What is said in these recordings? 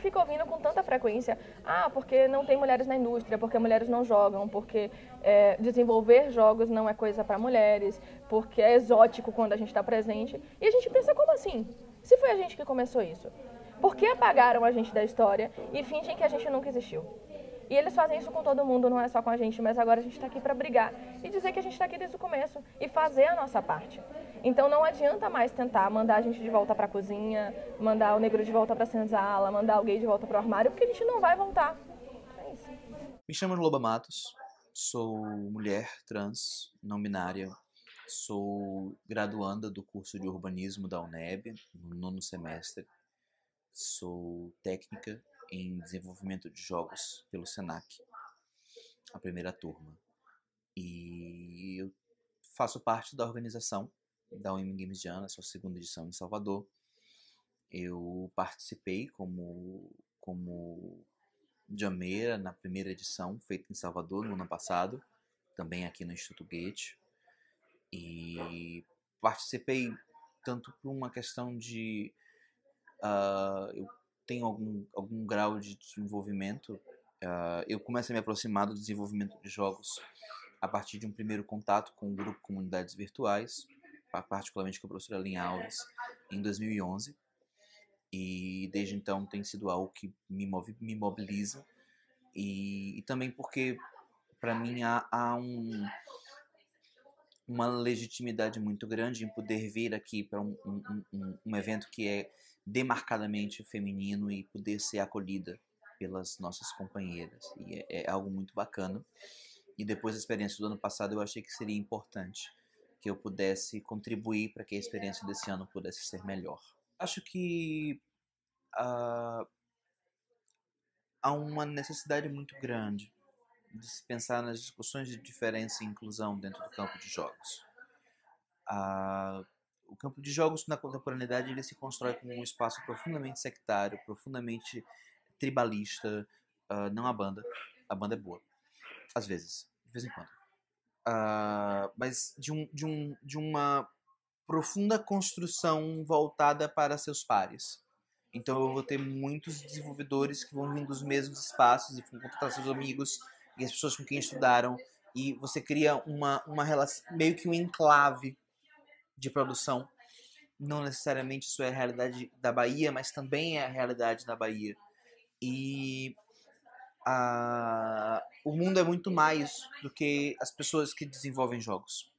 gente fica ouvindo com tanta frequência, ah, porque não tem mulheres na indústria, porque mulheres não jogam, porque é, desenvolver jogos não é coisa para mulheres, porque é exótico quando a gente está presente. E a gente pensa, como assim? Se foi a gente que começou isso, por que apagaram a gente da história e fingem que a gente nunca existiu? E eles fazem isso com todo mundo, não é só com a gente, mas agora a gente está aqui para brigar e dizer que a gente está aqui desde o começo e fazer a nossa parte. Então não adianta mais tentar mandar a gente de volta para a cozinha, mandar o negro de volta para a senzala, mandar o gay de volta para o armário, porque a gente não vai voltar. É isso. Me chamo Loba Matos, sou mulher trans, não binária, sou graduanda do curso de urbanismo da UNEB, no nono semestre. Sou técnica em desenvolvimento de jogos pelo Senac, a primeira turma. E eu faço parte da organização da UM Games Diana, sua segunda edição em Salvador. Eu participei como, como jameira na primeira edição, feita em Salvador no ano passado, também aqui no Instituto Goethe. E participei tanto por uma questão de. Uh, eu tenho algum, algum grau de desenvolvimento. Uh, eu começo a me aproximar do desenvolvimento de jogos a partir de um primeiro contato com o grupo Comunidades Virtuais, particularmente com a professora Linha Alves, em 2011. E desde então tem sido algo que me, move, me mobiliza. E, e também porque, para mim, há, há um, uma legitimidade muito grande em poder vir aqui para um, um, um, um evento que é demarcadamente feminino e poder ser acolhida pelas nossas companheiras. E é, é, algo muito bacana. E depois da experiência do ano passado, eu achei que seria importante que eu pudesse contribuir para que a experiência desse ano pudesse ser melhor. Acho que uh, há uma necessidade muito grande de se pensar nas discussões de diferença e inclusão dentro do campo de jogos. Uh, o campo de jogos na contemporaneidade ele se constrói como um espaço profundamente sectário, profundamente tribalista. Uh, não a banda, a banda é boa, às vezes, de vez em quando. Uh, mas de, um, de, um, de uma profunda construção voltada para seus pares. Então eu vou ter muitos desenvolvedores que vão vir dos mesmos espaços e vão contratar seus amigos e as pessoas com quem estudaram e você cria uma, uma relação, meio que um enclave de produção. Não necessariamente isso é a realidade da Bahia, mas também é a realidade da Bahia. E a, o mundo é muito mais do que as pessoas que desenvolvem jogos.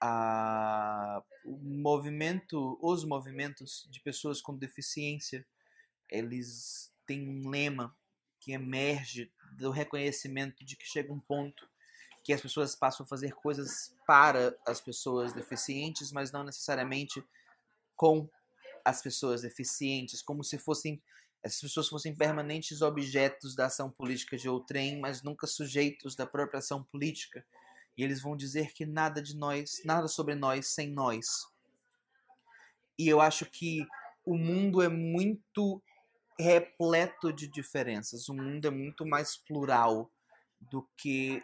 A, o movimento, os movimentos de pessoas com deficiência, eles têm um lema que emerge do reconhecimento de que chega um ponto que as pessoas passam a fazer coisas para as pessoas deficientes, mas não necessariamente com as pessoas deficientes, como se fossem essas pessoas fossem permanentes objetos da ação política de outrem, mas nunca sujeitos da própria ação política. E eles vão dizer que nada de nós, nada sobre nós sem nós. E eu acho que o mundo é muito repleto de diferenças. O mundo é muito mais plural do que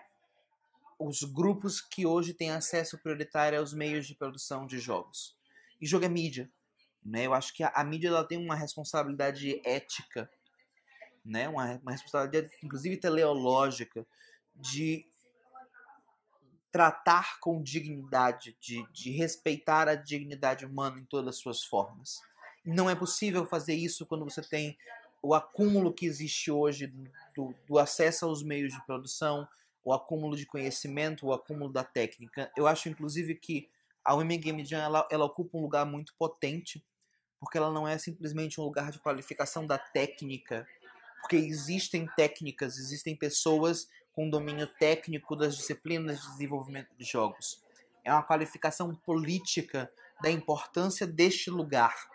os grupos que hoje têm acesso prioritário aos meios de produção de jogos. E jogo é mídia. Né? Eu acho que a, a mídia ela tem uma responsabilidade ética, né? uma, uma responsabilidade, inclusive teleológica, de tratar com dignidade, de, de respeitar a dignidade humana em todas as suas formas. Não é possível fazer isso quando você tem o acúmulo que existe hoje do, do acesso aos meios de produção, o acúmulo de conhecimento, o acúmulo da técnica. Eu acho, inclusive, que a Women Game Jam ela, ela ocupa um lugar muito potente, porque ela não é simplesmente um lugar de qualificação da técnica, porque existem técnicas, existem pessoas com domínio técnico das disciplinas de desenvolvimento de jogos. É uma qualificação política da importância deste lugar,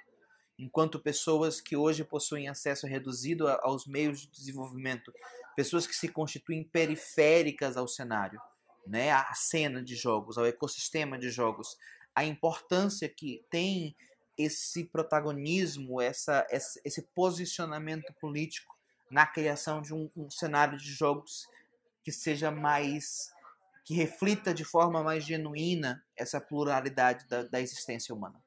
enquanto pessoas que hoje possuem acesso reduzido aos meios de desenvolvimento pessoas que se constituem periféricas ao cenário, né, à cena de jogos, ao ecossistema de jogos, a importância que tem esse protagonismo, essa, esse posicionamento político na criação de um, um cenário de jogos que seja mais que reflita de forma mais genuína essa pluralidade da, da existência humana.